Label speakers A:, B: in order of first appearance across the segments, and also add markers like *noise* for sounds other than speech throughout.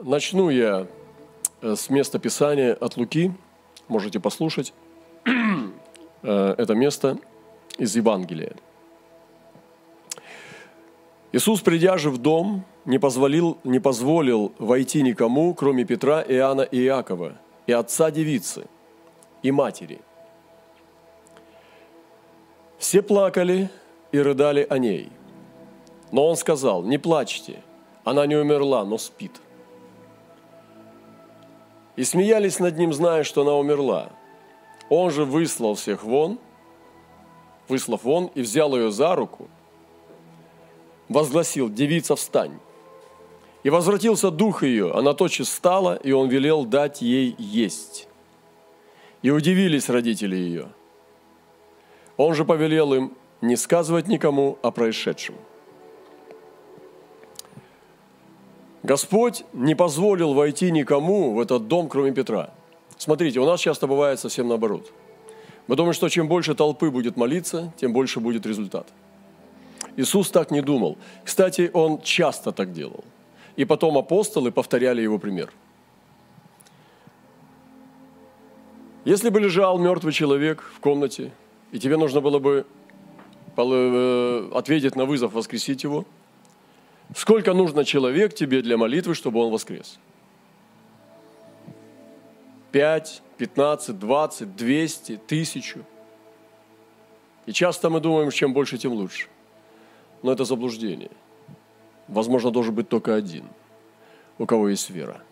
A: Начну я э, с места Писания от Луки. Можете послушать э, это место из Евангелия. Иисус, придя же в дом, не позволил, не позволил войти никому, кроме Петра, Иоанна и Иакова, и отца девицы, и матери. Все плакали и рыдали о ней. Но он сказал, не плачьте, она не умерла, но спит. И смеялись над ним, зная, что она умерла. Он же выслал всех вон, выслав вон, и взял ее за руку, возгласил, девица, встань. И возвратился дух ее, она тотчас встала, и он велел дать ей есть. И удивились родители ее. Он же повелел им не сказывать никому о происшедшем. Господь не позволил войти никому в этот дом, кроме Петра. Смотрите, у нас часто бывает совсем наоборот. Мы думаем, что чем больше толпы будет молиться, тем больше будет результат. Иисус так не думал. Кстати, Он часто так делал. И потом апостолы повторяли Его пример. Если бы лежал мертвый человек в комнате, и тебе нужно было бы э, ответить на вызов, воскресить его – Сколько нужно человек тебе для молитвы, чтобы он воскрес? Пять, пятнадцать, двадцать, двести, тысячу. И часто мы думаем, чем больше, тем лучше. Но это заблуждение. Возможно, должен быть только один, у кого есть вера.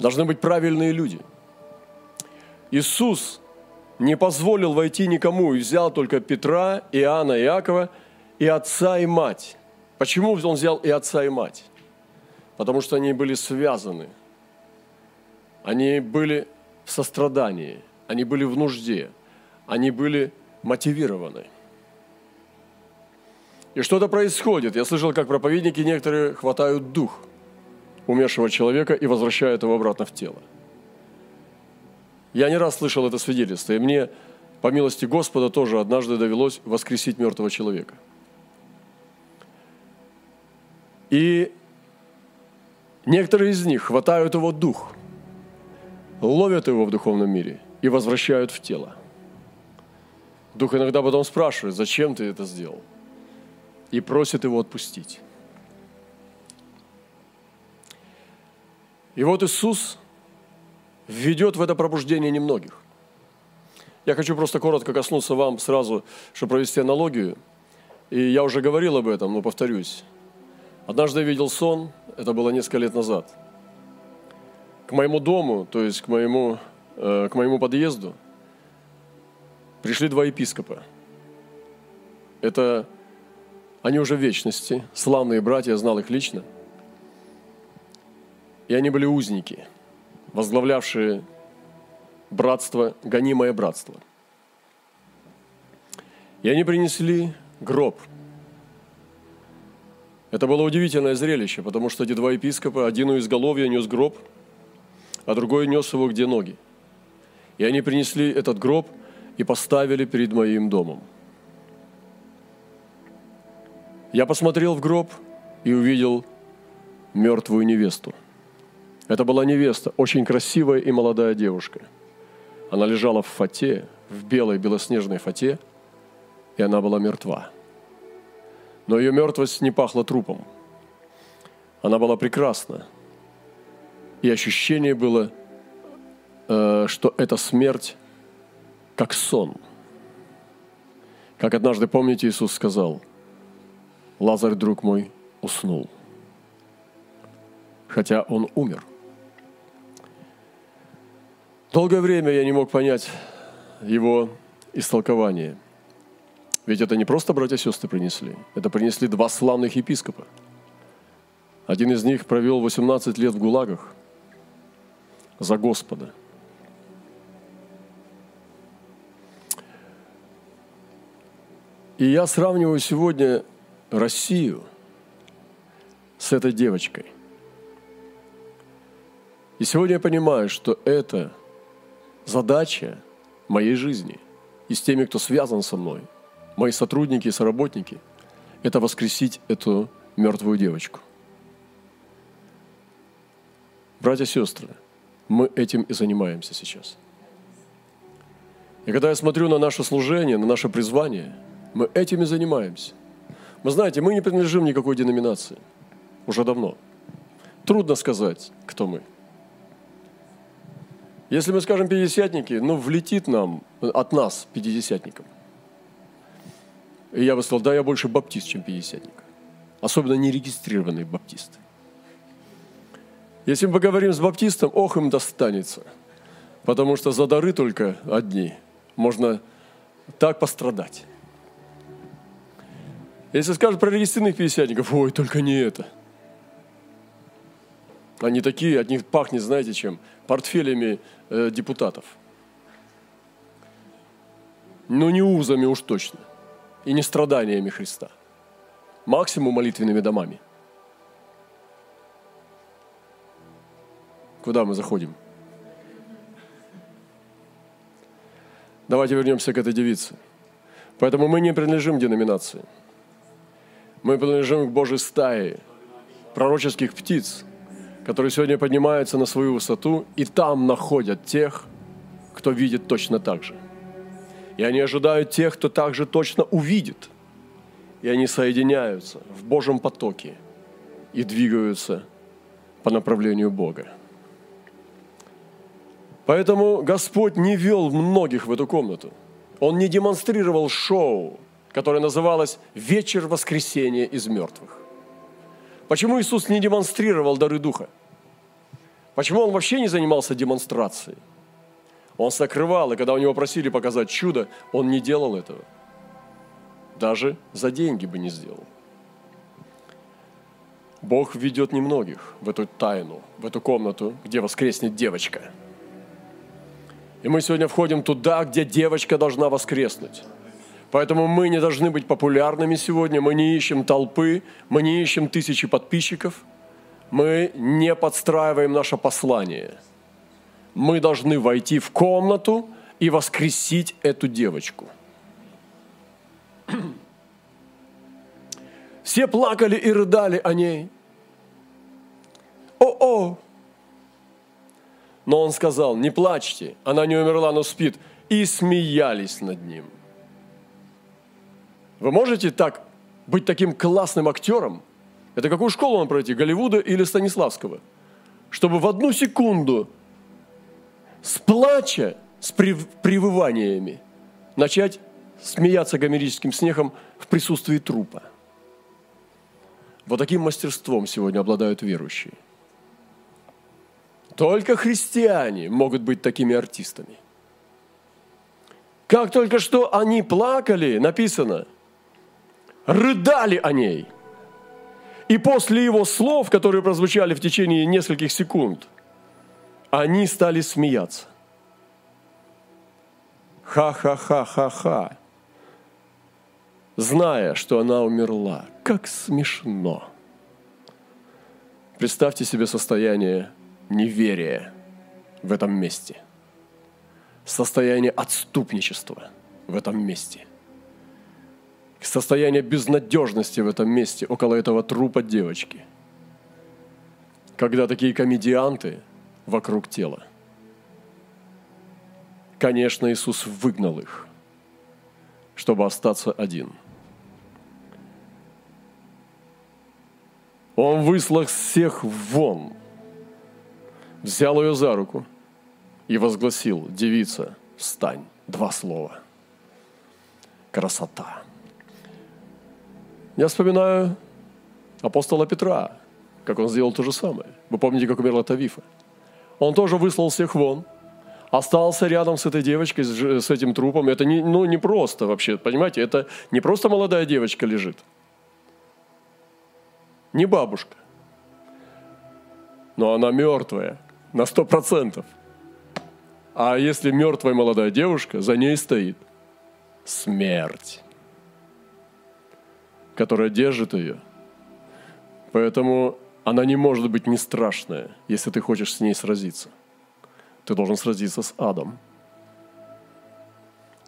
A: Должны быть правильные люди. Иисус не позволил войти никому и взял только Петра, Иоанна Иакова – и отца, и мать. Почему он взял и отца, и мать? Потому что они были связаны. Они были в сострадании, они были в нужде, они были мотивированы. И что-то происходит. Я слышал, как проповедники некоторые хватают дух умершего человека и возвращают его обратно в тело. Я не раз слышал это свидетельство, и мне, по милости Господа, тоже однажды довелось воскресить мертвого человека – и некоторые из них хватают его дух, ловят его в духовном мире и возвращают в тело. Дух иногда потом спрашивает, зачем ты это сделал? И просит его отпустить. И вот Иисус введет в это пробуждение немногих. Я хочу просто коротко коснуться вам сразу, чтобы провести аналогию. И я уже говорил об этом, но повторюсь. Однажды я видел сон, это было несколько лет назад. К моему дому, то есть к моему, э, к моему подъезду, пришли два епископа. Это они уже в вечности, славные братья, я знал их лично. И они были узники, возглавлявшие братство, гонимое братство. И они принесли гроб – это было удивительное зрелище, потому что эти два епископа, один у изголовья нес гроб, а другой нес его где ноги. И они принесли этот гроб и поставили перед моим домом. Я посмотрел в гроб и увидел мертвую невесту. Это была невеста, очень красивая и молодая девушка. Она лежала в фате, в белой белоснежной фате, и она была мертва но ее мертвость не пахла трупом. Она была прекрасна. И ощущение было, э, что это смерть как сон. Как однажды, помните, Иисус сказал, Лазарь, друг мой, уснул, хотя он умер. Долгое время я не мог понять его истолкование – ведь это не просто братья и сестры принесли, это принесли два славных епископа. Один из них провел 18 лет в ГУЛАГах за Господа. И я сравниваю сегодня Россию с этой девочкой. И сегодня я понимаю, что это задача моей жизни и с теми, кто связан со мной – мои сотрудники и соработники, это воскресить эту мертвую девочку. Братья и сестры, мы этим и занимаемся сейчас. И когда я смотрю на наше служение, на наше призвание, мы этим и занимаемся. Вы знаете, мы не принадлежим никакой деноминации. Уже давно. Трудно сказать, кто мы. Если мы скажем пятидесятники, ну, влетит нам, от нас, пятидесятникам. И я бы сказал, да, я больше баптист, чем пятидесятник. Особенно нерегистрированные баптисты. Если мы поговорим с баптистом, ох, им достанется. Потому что за дары только одни. Можно так пострадать. Если скажут про регистрированных пятидесятников, ой, только не это. Они такие, от них пахнет, знаете чем? Портфелями э, депутатов. Но не узами уж точно. И не страданиями Христа. Максимум молитвенными домами. Куда мы заходим? Давайте вернемся к этой девице. Поэтому мы не принадлежим деноминации. Мы принадлежим к Божьей стае пророческих птиц, которые сегодня поднимаются на свою высоту и там находят тех, кто видит точно так же. И они ожидают тех, кто также точно увидит. И они соединяются в Божьем потоке и двигаются по направлению Бога. Поэтому Господь не вел многих в эту комнату. Он не демонстрировал шоу, которое называлось «Вечер воскресения из мертвых». Почему Иисус не демонстрировал дары Духа? Почему Он вообще не занимался демонстрацией? Он сокрывал, и когда у него просили показать чудо, он не делал этого. Даже за деньги бы не сделал. Бог ведет немногих в эту тайну, в эту комнату, где воскреснет девочка – и мы сегодня входим туда, где девочка должна воскреснуть. Поэтому мы не должны быть популярными сегодня, мы не ищем толпы, мы не ищем тысячи подписчиков, мы не подстраиваем наше послание. Мы должны войти в комнату и воскресить эту девочку. *clears throat* Все плакали и рыдали о ней. О-о, но он сказал, не плачьте, она не умерла, но спит. И смеялись над ним. Вы можете так быть таким классным актером? Это какую школу он пройти, Голливуда или Станиславского? Чтобы в одну секунду с плача, с привываниями начать смеяться гомерическим смехом в присутствии трупа. Вот таким мастерством сегодня обладают верующие – только христиане могут быть такими артистами. Как только что они плакали, написано, рыдали о ней. И после его слов, которые прозвучали в течение нескольких секунд, они стали смеяться. Ха-ха-ха-ха-ха. Зная, что она умерла. Как смешно. Представьте себе состояние неверие в этом месте, состояние отступничества в этом месте, состояние безнадежности в этом месте около этого трупа девочки, когда такие комедианты вокруг тела. Конечно, Иисус выгнал их, чтобы остаться один – Он выслал всех вон, взял ее за руку и возгласил, девица, встань. Два слова. Красота. Я вспоминаю апостола Петра, как он сделал то же самое. Вы помните, как умерла Тавифа? Он тоже выслал всех вон, остался рядом с этой девочкой, с этим трупом. Это не, ну, не просто вообще, понимаете, это не просто молодая девочка лежит, не бабушка, но она мертвая – на сто процентов. А если мертвая молодая девушка, за ней стоит смерть, которая держит ее. Поэтому она не может быть не страшная, если ты хочешь с ней сразиться. Ты должен сразиться с адом.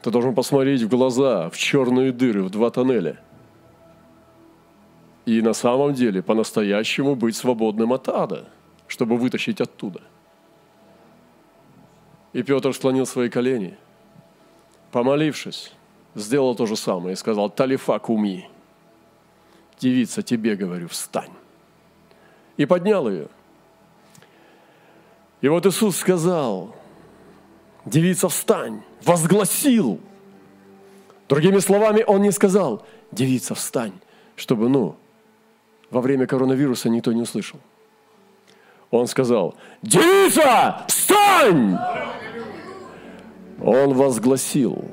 A: Ты должен посмотреть в глаза, в черные дыры, в два тоннеля. И на самом деле по-настоящему быть свободным от ада – чтобы вытащить оттуда. И Петр склонил свои колени, помолившись, сделал то же самое и сказал, «Талифа куми, девица, тебе говорю, встань». И поднял ее. И вот Иисус сказал, девица, встань, возгласил. Другими словами, Он не сказал, девица, встань, чтобы, ну, во время коронавируса никто не услышал. Он сказал, девица, встань! Он возгласил.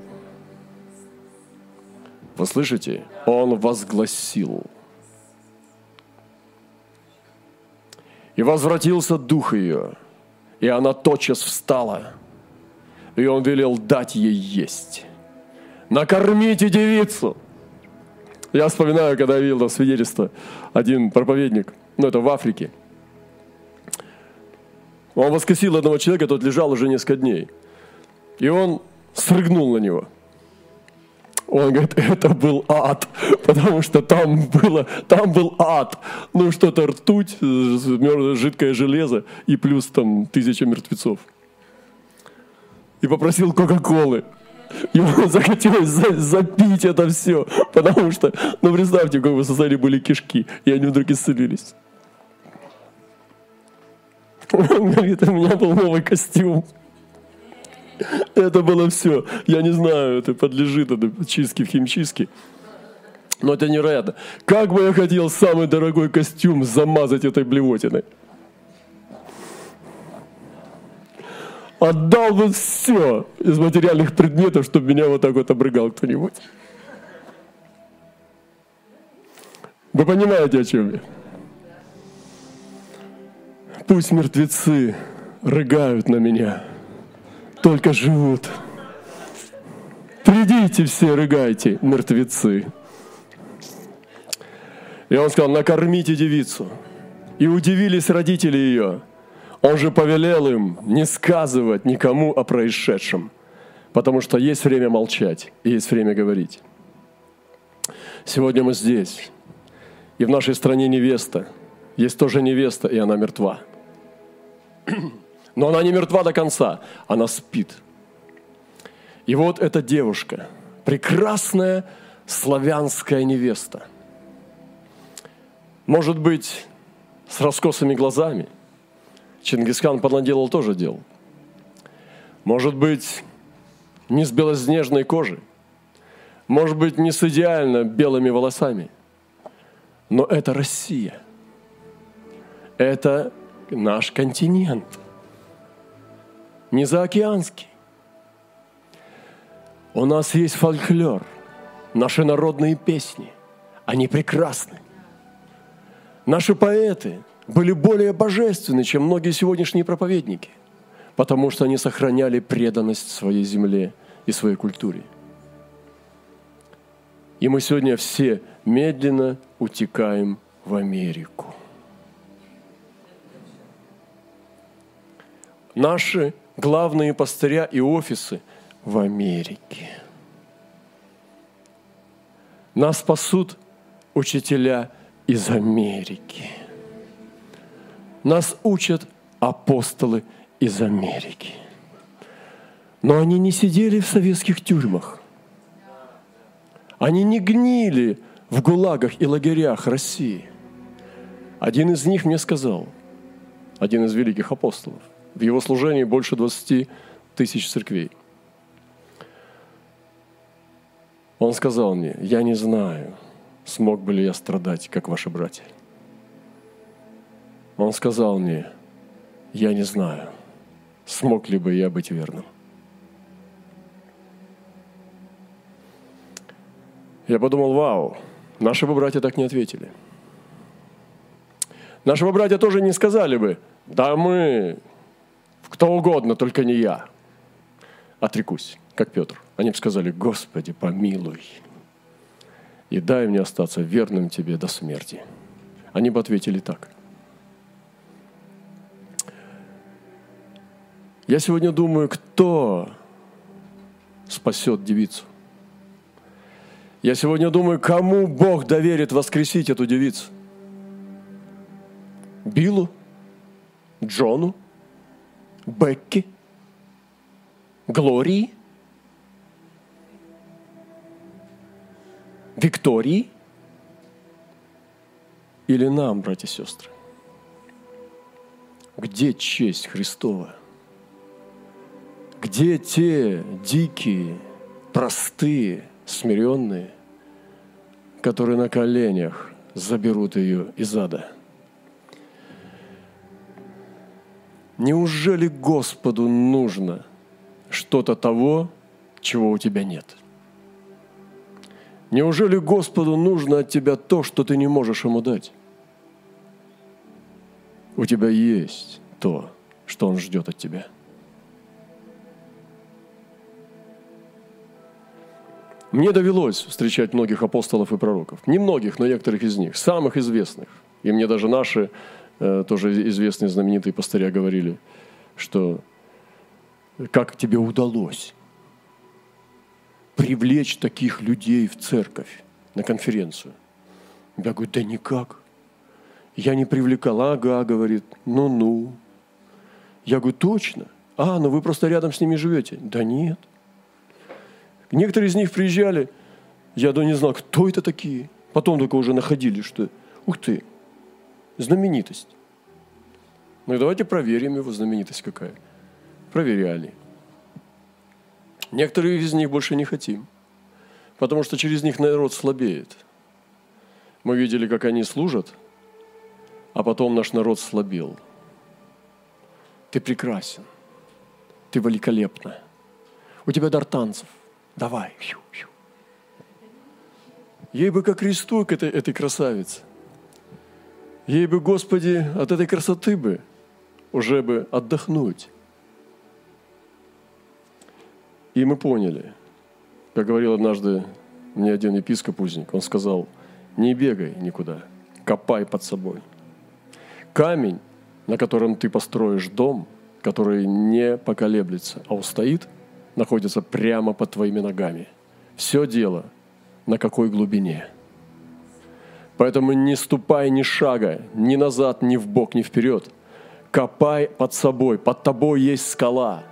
A: Вы слышите? Он возгласил. И возвратился дух ее, и она тотчас встала, и он велел дать ей есть. Накормите девицу. Я вспоминаю, когда я видел там свидетельство, один проповедник, ну это в Африке. Он воскресил одного человека, тот лежал уже несколько дней. И он срыгнул на него – он говорит, это был ад, *laughs* потому что там, было, там был ад. Ну, что-то ртуть, жидкое железо и плюс там тысяча мертвецов. И попросил Кока-Колы. Ему *laughs* захотелось за, запить это все, потому что, ну представьте, как в СССР были кишки, и они вдруг исцелились. *laughs* Он говорит, у меня был новый костюм. Это было все. Я не знаю, это подлежит это чистке в химчистке. Но это невероятно. Как бы я хотел самый дорогой костюм замазать этой блевотиной. Отдал бы все из материальных предметов, чтобы меня вот так вот обрыгал кто-нибудь. Вы понимаете, о чем я? Пусть мертвецы рыгают на меня – только живут. Придите все, рыгайте, мертвецы. И он сказал, накормите девицу. И удивились родители ее. Он же повелел им не сказывать никому о происшедшем, потому что есть время молчать и есть время говорить. Сегодня мы здесь, и в нашей стране невеста. Есть тоже невеста, и она мертва. Но она не мертва до конца, она спит. И вот эта девушка, прекрасная славянская невеста, может быть, с раскосыми глазами. Чингисхан понаделал тоже дел. Может быть, не с белоснежной кожей. Может быть, не с идеально белыми волосами. Но это Россия. Это наш континент – не заокеанский. У нас есть фольклор, наши народные песни. Они прекрасны. Наши поэты были более божественны, чем многие сегодняшние проповедники, потому что они сохраняли преданность своей земле и своей культуре. И мы сегодня все медленно утекаем в Америку. Наши главные пастыря и офисы в Америке. Нас спасут учителя из Америки. Нас учат апостолы из Америки. Но они не сидели в советских тюрьмах. Они не гнили в гулагах и лагерях России. Один из них мне сказал, один из великих апостолов, в его служении больше 20 тысяч церквей. Он сказал мне, я не знаю, смог бы ли я страдать, как ваши братья. Он сказал мне, я не знаю, смог ли бы я быть верным. Я подумал, вау, наши бы братья так не ответили. Наши бы братья тоже не сказали бы, да мы кто угодно, только не я. Отрекусь, как Петр. Они бы сказали, Господи, помилуй. И дай мне остаться верным Тебе до смерти. Они бы ответили так. Я сегодня думаю, кто спасет девицу. Я сегодня думаю, кому Бог доверит воскресить эту девицу. Билу? Джону, Бекки, Глории, Виктории или нам, братья и сестры? Где честь Христова? Где те дикие, простые, смиренные, которые на коленях заберут ее из ада? Неужели Господу нужно что-то того, чего у тебя нет? Неужели Господу нужно от тебя то, что ты не можешь ему дать? У тебя есть то, что Он ждет от тебя. Мне довелось встречать многих апостолов и пророков. Не многих, но некоторых из них, самых известных. И мне даже наши тоже известные знаменитые пастыря говорили, что как тебе удалось привлечь таких людей в церковь на конференцию? Я говорю, да никак. Я не привлекала, ага, говорит, ну-ну. Я говорю, точно. А, ну вы просто рядом с ними живете. Да нет. Некоторые из них приезжали, я даже не знал, кто это такие. Потом только уже находили, что, ух ты, знаменитость. Ну и давайте проверим его знаменитость какая. Проверяли. Некоторые из них больше не хотим, потому что через них народ слабеет. Мы видели, как они служат, а потом наш народ слабел. Ты прекрасен, ты великолепна. У тебя дар танцев. Давай. Ей бы как кресту к этой, этой красавице. Ей бы, Господи, от этой красоты бы уже бы отдохнуть. И мы поняли, как говорил однажды мне один епископ-узник, он сказал, не бегай никуда, копай под собой. Камень, на котором ты построишь дом, который не поколеблется, а устоит, находится прямо под твоими ногами. Все дело на какой глубине – Поэтому не ступай ни шага, ни назад, ни в бок, ни вперед. Копай под собой, под тобой есть скала.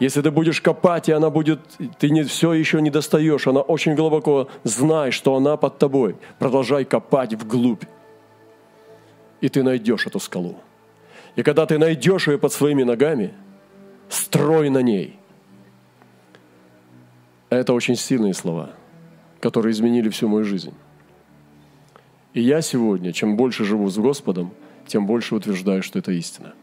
A: Если ты будешь копать, и она будет, ты не, все еще не достаешь, она очень глубоко, знай, что она под тобой. Продолжай копать вглубь. И ты найдешь эту скалу. И когда ты найдешь ее под своими ногами, строй на ней. Это очень сильные слова, которые изменили всю мою жизнь. И я сегодня, чем больше живу с Господом, тем больше утверждаю, что это истина.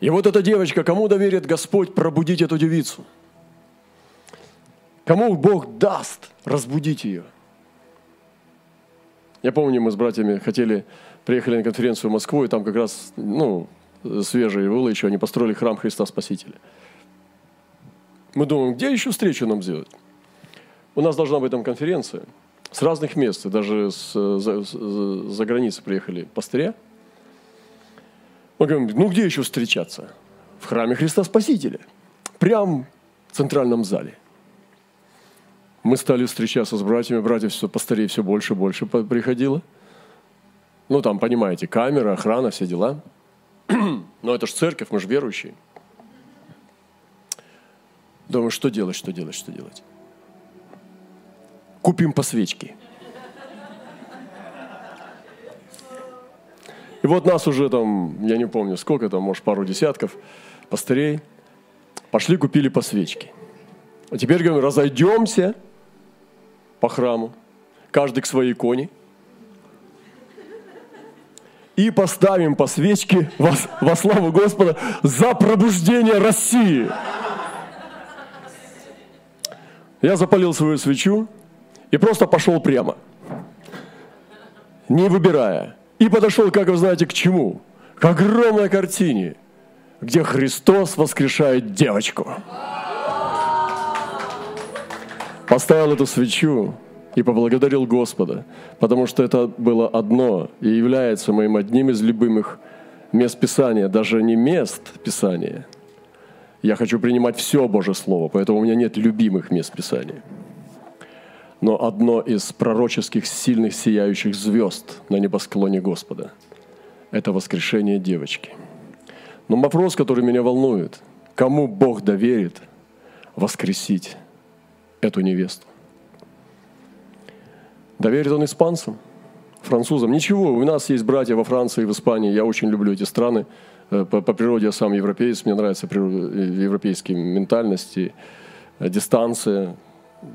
A: И вот эта девочка, кому доверит Господь пробудить эту девицу? Кому Бог даст разбудить ее? Я помню, мы с братьями хотели, приехали на конференцию в Москву, и там как раз, ну, свежие было еще, они построили храм Христа Спасителя. Мы думаем, где еще встречу нам сделать? У нас должна быть там конференция – с разных мест, даже с, за, за границы приехали пастыря. Мы говорим, ну где еще встречаться? В храме Христа Спасителя. Прям в центральном зале. Мы стали встречаться с братьями, братьев все, пастырей все больше и больше приходило. Ну, там, понимаете, камера, охрана, все дела. *clears throat* Но это же церковь, мы же верующие. Думаю, что делать, что делать, что делать купим по свечке. И вот нас уже там, я не помню, сколько там, может, пару десятков пастырей, пошли купили по свечке. А теперь, говорим, разойдемся по храму, каждый к своей иконе, и поставим по свечке во, во славу Господа за пробуждение России. Я запалил свою свечу, и просто пошел прямо, не выбирая. И подошел, как вы знаете, к чему? К огромной картине, где Христос воскрешает девочку. Поставил эту свечу и поблагодарил Господа, потому что это было одно и является моим одним из любимых мест Писания, даже не мест Писания. Я хочу принимать все Божье Слово, поэтому у меня нет любимых мест Писания но одно из пророческих сильных сияющих звезд на небосклоне Господа. это воскрешение девочки. Но вопрос, который меня волнует, кому Бог доверит воскресить эту невесту? Доверит он испанцам, французам? Ничего, у нас есть братья во Франции, в Испании, я очень люблю эти страны. Э, по, по природе я сам европеец, мне нравится э, европейские ментальности, э, дистанция,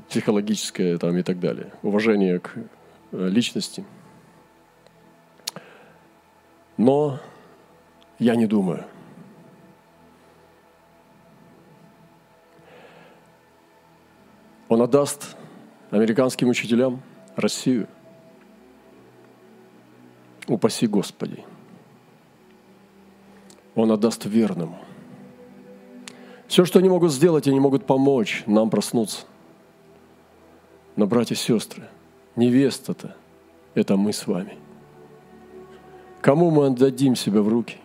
A: психологическая там, и так далее, уважение к личности. Но я не думаю. Он отдаст американским учителям Россию. Упаси Господи. Он отдаст верным. Все, что они могут сделать, они могут помочь нам проснуться. Но, братья и сестры, невеста-то – это мы с вами. Кому мы отдадим себя в руки?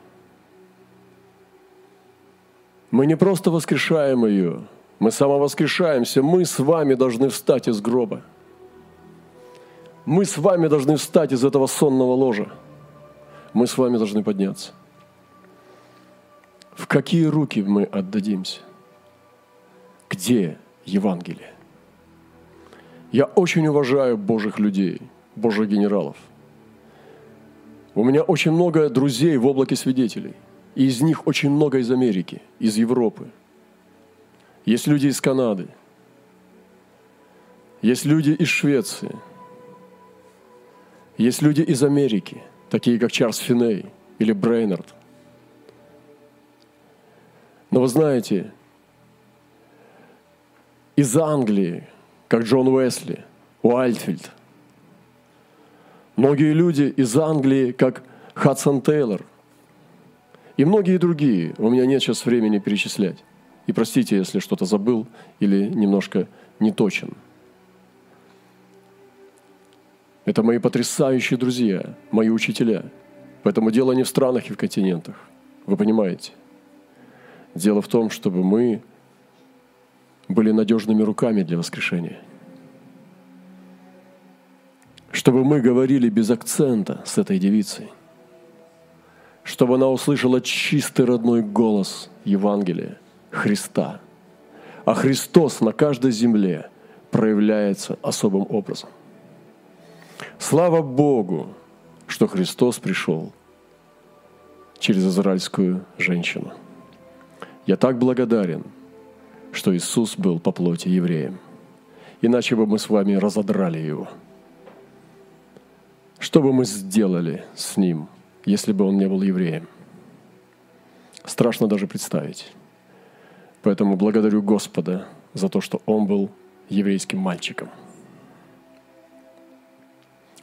A: Мы не просто воскрешаем ее, мы самовоскрешаемся. Мы с вами должны встать из гроба. Мы с вами должны встать из этого сонного ложа. Мы с вами должны подняться. В какие руки мы отдадимся? Где Евангелие? Я очень уважаю Божьих людей, Божьих генералов. У меня очень много друзей в облаке свидетелей. И из них очень много из Америки, из Европы. Есть люди из Канады. Есть люди из Швеции. Есть люди из Америки, такие как Чарльз Финей или Брейнард – но вы знаете, из Англии, как Джон Уэсли, Уайльдфильд, многие люди из Англии, как Хадсон Тейлор, и многие другие. У меня нет сейчас времени перечислять. И простите, если что-то забыл или немножко не точен. Это мои потрясающие друзья, мои учителя. Поэтому дело не в странах и в континентах. Вы понимаете? Дело в том, чтобы мы были надежными руками для воскрешения. Чтобы мы говорили без акцента с этой девицей. Чтобы она услышала чистый родной голос Евангелия, Христа. А Христос на каждой земле проявляется особым образом. Слава Богу, что Христос пришел через израильскую женщину – я так благодарен, что Иисус был по плоти евреем. Иначе бы мы с вами разодрали его. Что бы мы сделали с ним, если бы он не был евреем? Страшно даже представить. Поэтому благодарю Господа за то, что он был еврейским мальчиком.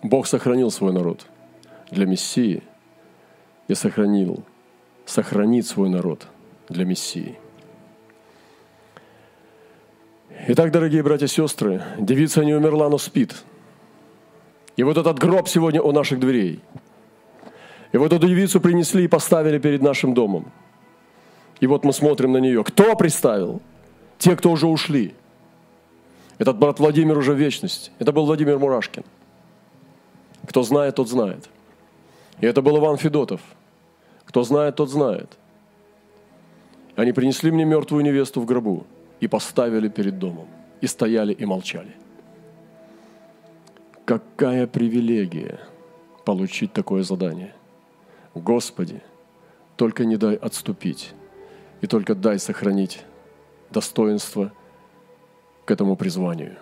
A: Бог сохранил свой народ для Мессии и сохранил, сохранит свой народ – для Мессии. Итак, дорогие братья и сестры, девица не умерла, но спит. И вот этот гроб сегодня у наших дверей. И вот эту девицу принесли и поставили перед нашим домом. И вот мы смотрим на нее. Кто приставил? Те, кто уже ушли. Этот брат Владимир уже в вечности. Это был Владимир Мурашкин. Кто знает, тот знает. И это был Иван Федотов. Кто знает, тот знает. Они принесли мне мертвую невесту в гробу и поставили перед домом. И стояли и молчали. Какая привилегия получить такое задание. Господи, только не дай отступить, и только дай сохранить достоинство к этому призванию.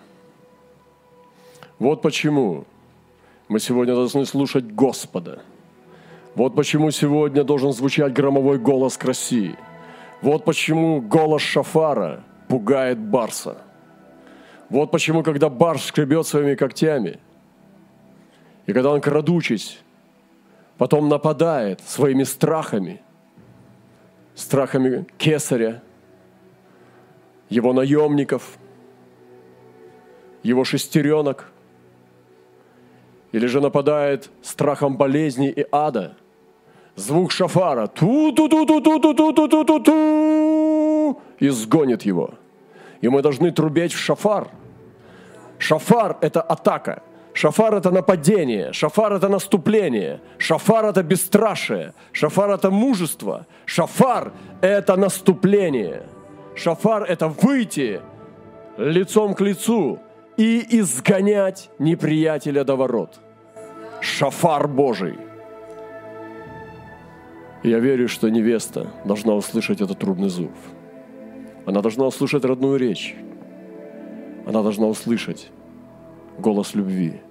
A: Вот почему мы сегодня должны слушать Господа. Вот почему сегодня должен звучать громовой голос к России – вот почему голос шафара пугает барса. Вот почему, когда барс скребет своими когтями, и когда он, крадучись, потом нападает своими страхами, страхами кесаря, его наемников, его шестеренок, или же нападает страхом болезни и ада – звук шафара ту ту ту ту ту ту ту ту ту ту ту изгонит его. И мы должны трубеть в шафар. Шафар – это атака. Шафар – это нападение, шафар – это наступление, шафар – это бесстрашие, шафар – это мужество, шафар – это наступление, шафар – это выйти лицом к лицу и изгонять неприятеля до ворот. Шафар Божий. Я верю, что невеста должна услышать этот трубный зов. Она должна услышать родную речь. Она должна услышать голос любви,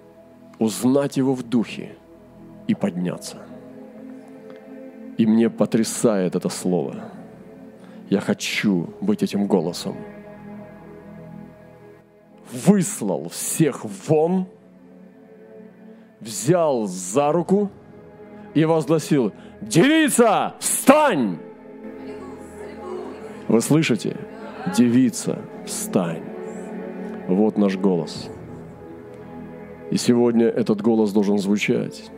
A: узнать его в духе и подняться. И мне потрясает это слово. Я хочу быть этим голосом. Выслал всех вон, взял за руку и возгласил, девица, встань! Вы слышите? Девица, встань. Вот наш голос – и сегодня этот голос должен звучать.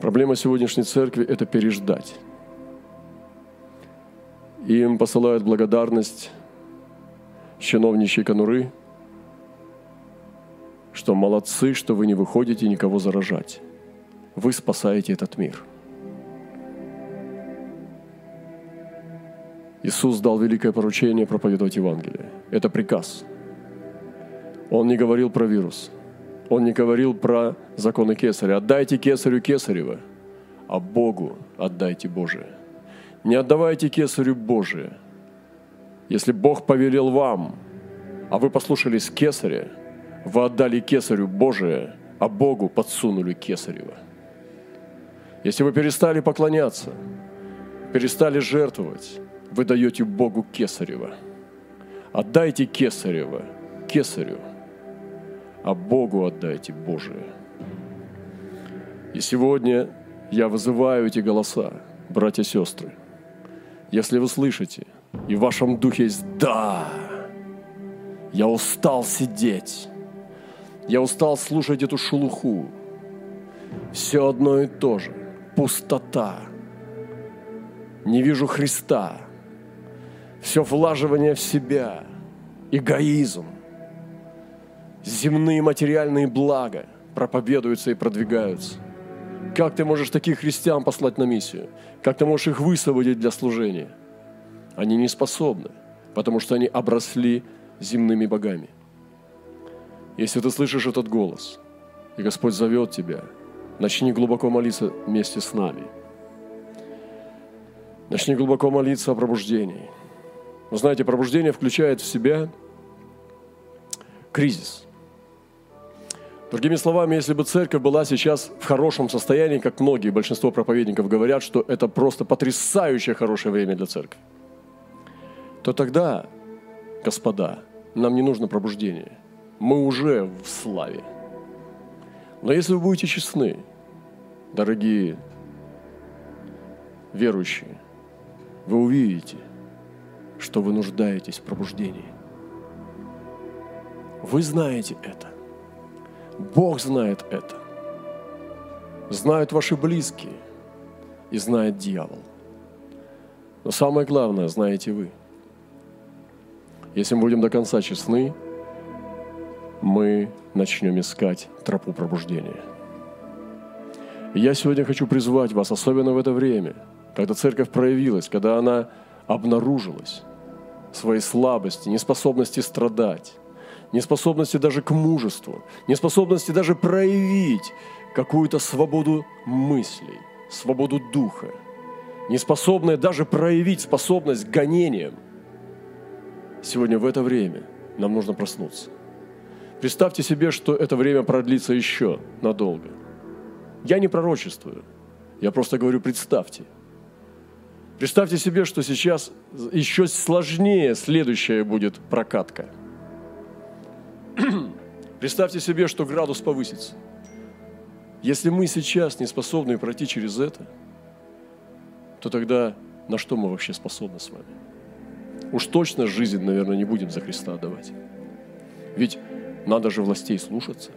A: Проблема сегодняшней церкви – это переждать. Им посылают благодарность чиновничьей конуры, что молодцы, что вы не выходите никого заражать. Вы спасаете этот мир. Иисус дал великое поручение проповедовать Евангелие. Это приказ – он не говорил про вирус. Он не говорил про законы Кесаря. Отдайте Кесарю Кесарева, а Богу отдайте Божие. Не отдавайте Кесарю Божие. Если Бог повелел вам, а вы послушались Кесаря, вы отдали Кесарю Божие, а Богу подсунули Кесарева. Если вы перестали поклоняться, перестали жертвовать, вы даете Богу Кесарева. Отдайте Кесарева Кесарю – а Богу отдайте Божие. И сегодня я вызываю эти голоса, братья и сестры. Если вы слышите, и в вашем духе есть «Да!», я устал сидеть, я устал слушать эту шелуху. Все одно и то же. Пустота. Не вижу Христа. Все влаживание в себя. Эгоизм земные материальные блага проповедуются и продвигаются. Как ты можешь таких христиан послать на миссию? Как ты можешь их высвободить для служения? Они не способны, потому что они обросли земными богами. Если ты слышишь этот голос, и Господь зовет тебя, начни глубоко молиться вместе с нами. Начни глубоко молиться о пробуждении. Вы знаете, пробуждение включает в себя кризис – Другими словами, если бы церковь была сейчас в хорошем состоянии, как многие, большинство проповедников говорят, что это просто потрясающее хорошее время для церкви, то тогда, господа, нам не нужно пробуждение. Мы уже в славе. Но если вы будете честны, дорогие верующие, вы увидите, что вы нуждаетесь в пробуждении. Вы знаете это. Бог знает это. Знают ваши близкие и знает дьявол. Но самое главное, знаете вы. Если мы будем до конца честны, мы начнем искать тропу пробуждения. Я сегодня хочу призвать вас, особенно в это время, когда церковь проявилась, когда она обнаружилась, своей слабости, неспособности страдать, неспособности даже к мужеству, неспособности даже проявить какую-то свободу мыслей, свободу духа, неспособная даже проявить способность к гонениям. Сегодня в это время нам нужно проснуться. Представьте себе, что это время продлится еще надолго. Я не пророчествую, я просто говорю, представьте. Представьте себе, что сейчас еще сложнее следующая будет прокатка – Представьте себе, что градус повысится. Если мы сейчас не способны пройти через это, то тогда на что мы вообще способны с вами? Уж точно жизнь, наверное, не будем за Христа отдавать. Ведь надо же властей слушаться.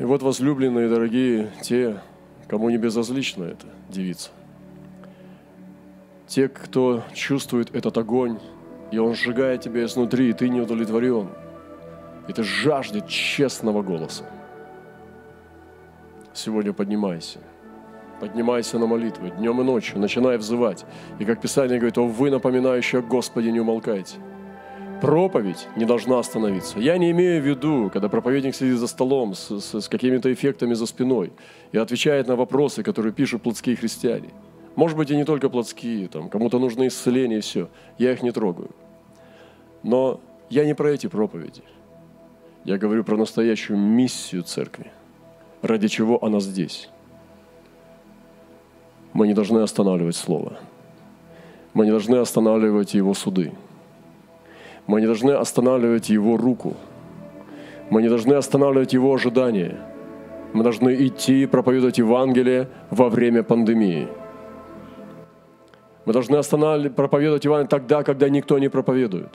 A: И вот, возлюбленные, дорогие, те, кому не безразлично это, девица, те, кто чувствует этот огонь И Он сжигает тебя изнутри, и ты не удовлетворен. И ты жаждет честного голоса. Сегодня поднимайся. Поднимайся на молитву днем и ночью, начинай взывать. И как Писание говорит, о вы, напоминающие о Господе, не умолкайте. Проповедь не должна остановиться. Я не имею в виду, когда проповедник сидит за столом с, с, с какими-то эффектами за спиной и отвечает на вопросы, которые пишут плотские христиане. Может быть, и не только плотские, там, кому-то нужно исцеление и все. Я их не трогаю. Но я не про эти проповеди. Я говорю про настоящую миссию церкви. Ради чего она здесь. Мы не должны останавливать Слово. Мы не должны останавливать Его суды. Мы не должны останавливать Его руку. Мы не должны останавливать Его ожидания. Мы должны идти проповедовать Евангелие во время пандемии. Мы должны останавливать, проповедовать Евангелие тогда, когда никто не проповедует.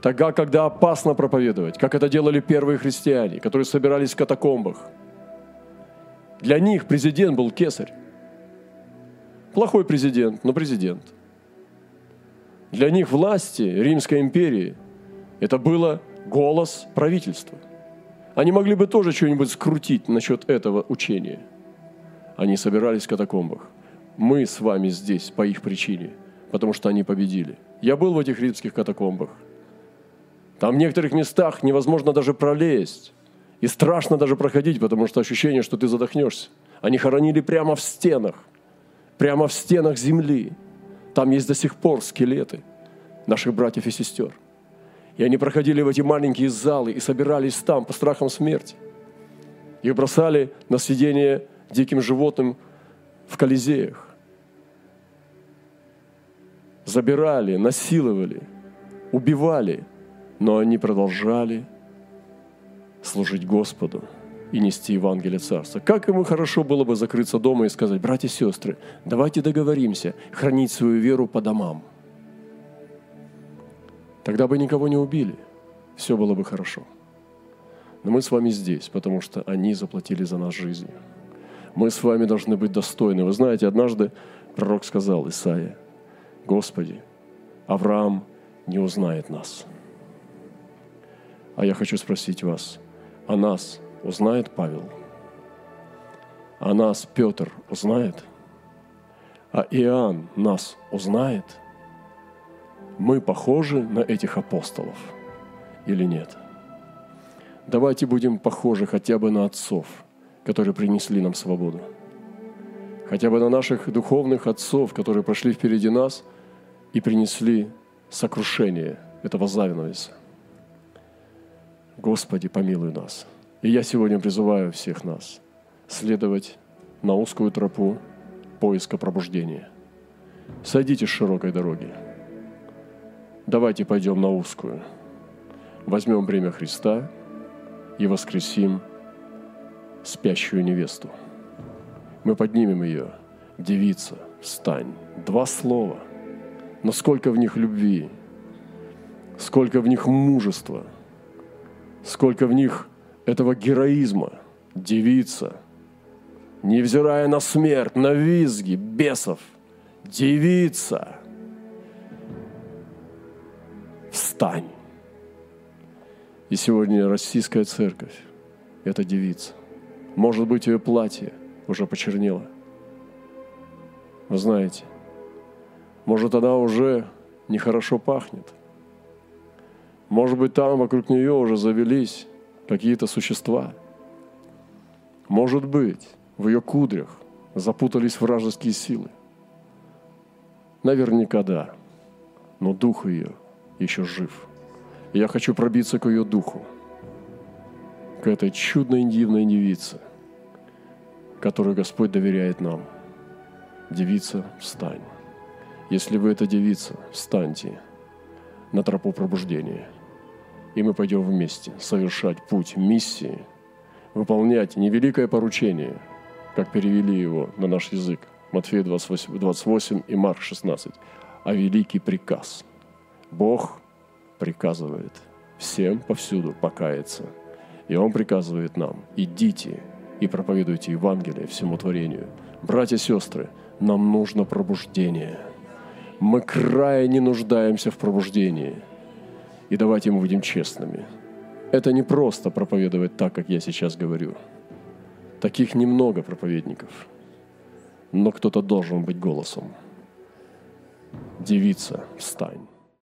A: Тогда, когда опасно проповедовать, как это делали первые христиане, которые собирались в катакомбах. Для них президент был кесарь. Плохой президент, но президент. Для них власти Римской империи это было голос правительства. Они могли бы тоже что-нибудь скрутить насчет этого учения. Они собирались в катакомбах. Мы с вами здесь по их причине, потому что они победили. Я был в этих римских катакомбах. Там в некоторых местах невозможно даже пролезть. И страшно даже проходить, потому что ощущение, что ты задохнешься. Они хоронили прямо в стенах, прямо в стенах земли. Там есть до сих пор скелеты наших братьев и сестер. И они проходили в эти маленькие залы и собирались там по страхам смерти. Их бросали на съедение диким животным в колизеях. Забирали, насиловали, убивали, но они продолжали служить Господу и нести Евангелие Царства. Как ему хорошо было бы закрыться дома и сказать, братья и сестры, давайте договоримся хранить свою веру по домам. Тогда бы никого не убили, все было бы хорошо. Но мы с вами здесь, потому что они заплатили за нас жизнью. Мы с вами должны быть достойны. Вы знаете, однажды пророк сказал Исаия, Господи, Авраам не узнает нас. А я хочу спросить вас, а нас узнает Павел? А нас Петр узнает? А Иоанн нас узнает? Мы похожи на этих апостолов или нет? Давайте будем похожи хотя бы на отцов, которые принесли нам свободу. Хотя бы на наших духовных отцов, которые прошли впереди нас и принесли сокрушение этого завиновеса. Господи, помилуй нас – и я сегодня призываю всех нас следовать на узкую тропу поиска пробуждения. Сойдите с широкой дороги. Давайте пойдем на узкую. Возьмем бремя Христа и воскресим спящую невесту. Мы поднимем ее. Девица, встань. Два слова. Но сколько в них любви, сколько в них мужества, сколько в них этого героизма девица, невзирая на смерть, на визги бесов, девица, встань. И сегодня российская церковь – это девица. Может быть, ее платье уже почернело. Вы знаете, может, она уже нехорошо пахнет. Может быть, там вокруг нее уже завелись какие-то существа. Может быть, в ее кудрях запутались вражеские силы. Наверняка да, но дух ее еще жив. И я хочу пробиться к ее духу, к этой чудной дивной девице, которую Господь доверяет нам. Девица, встань. Если вы эта девица, встаньте на тропу пробуждения – и мы пойдем вместе совершать путь миссии, выполнять невеликое поручение, как перевели его на наш язык, Матфея 28, 28 и Марк 16, а великий приказ. Бог приказывает всем повсюду покаяться. И Он приказывает нам, идите и проповедуйте Евангелие всему творению. Братья и сестры, нам нужно пробуждение. Мы крайне нуждаемся в пробуждении. И давайте мы будем честными. Это не просто проповедовать так, как я сейчас говорю. Таких немного проповедников. Но кто-то должен быть голосом. Девица, встань.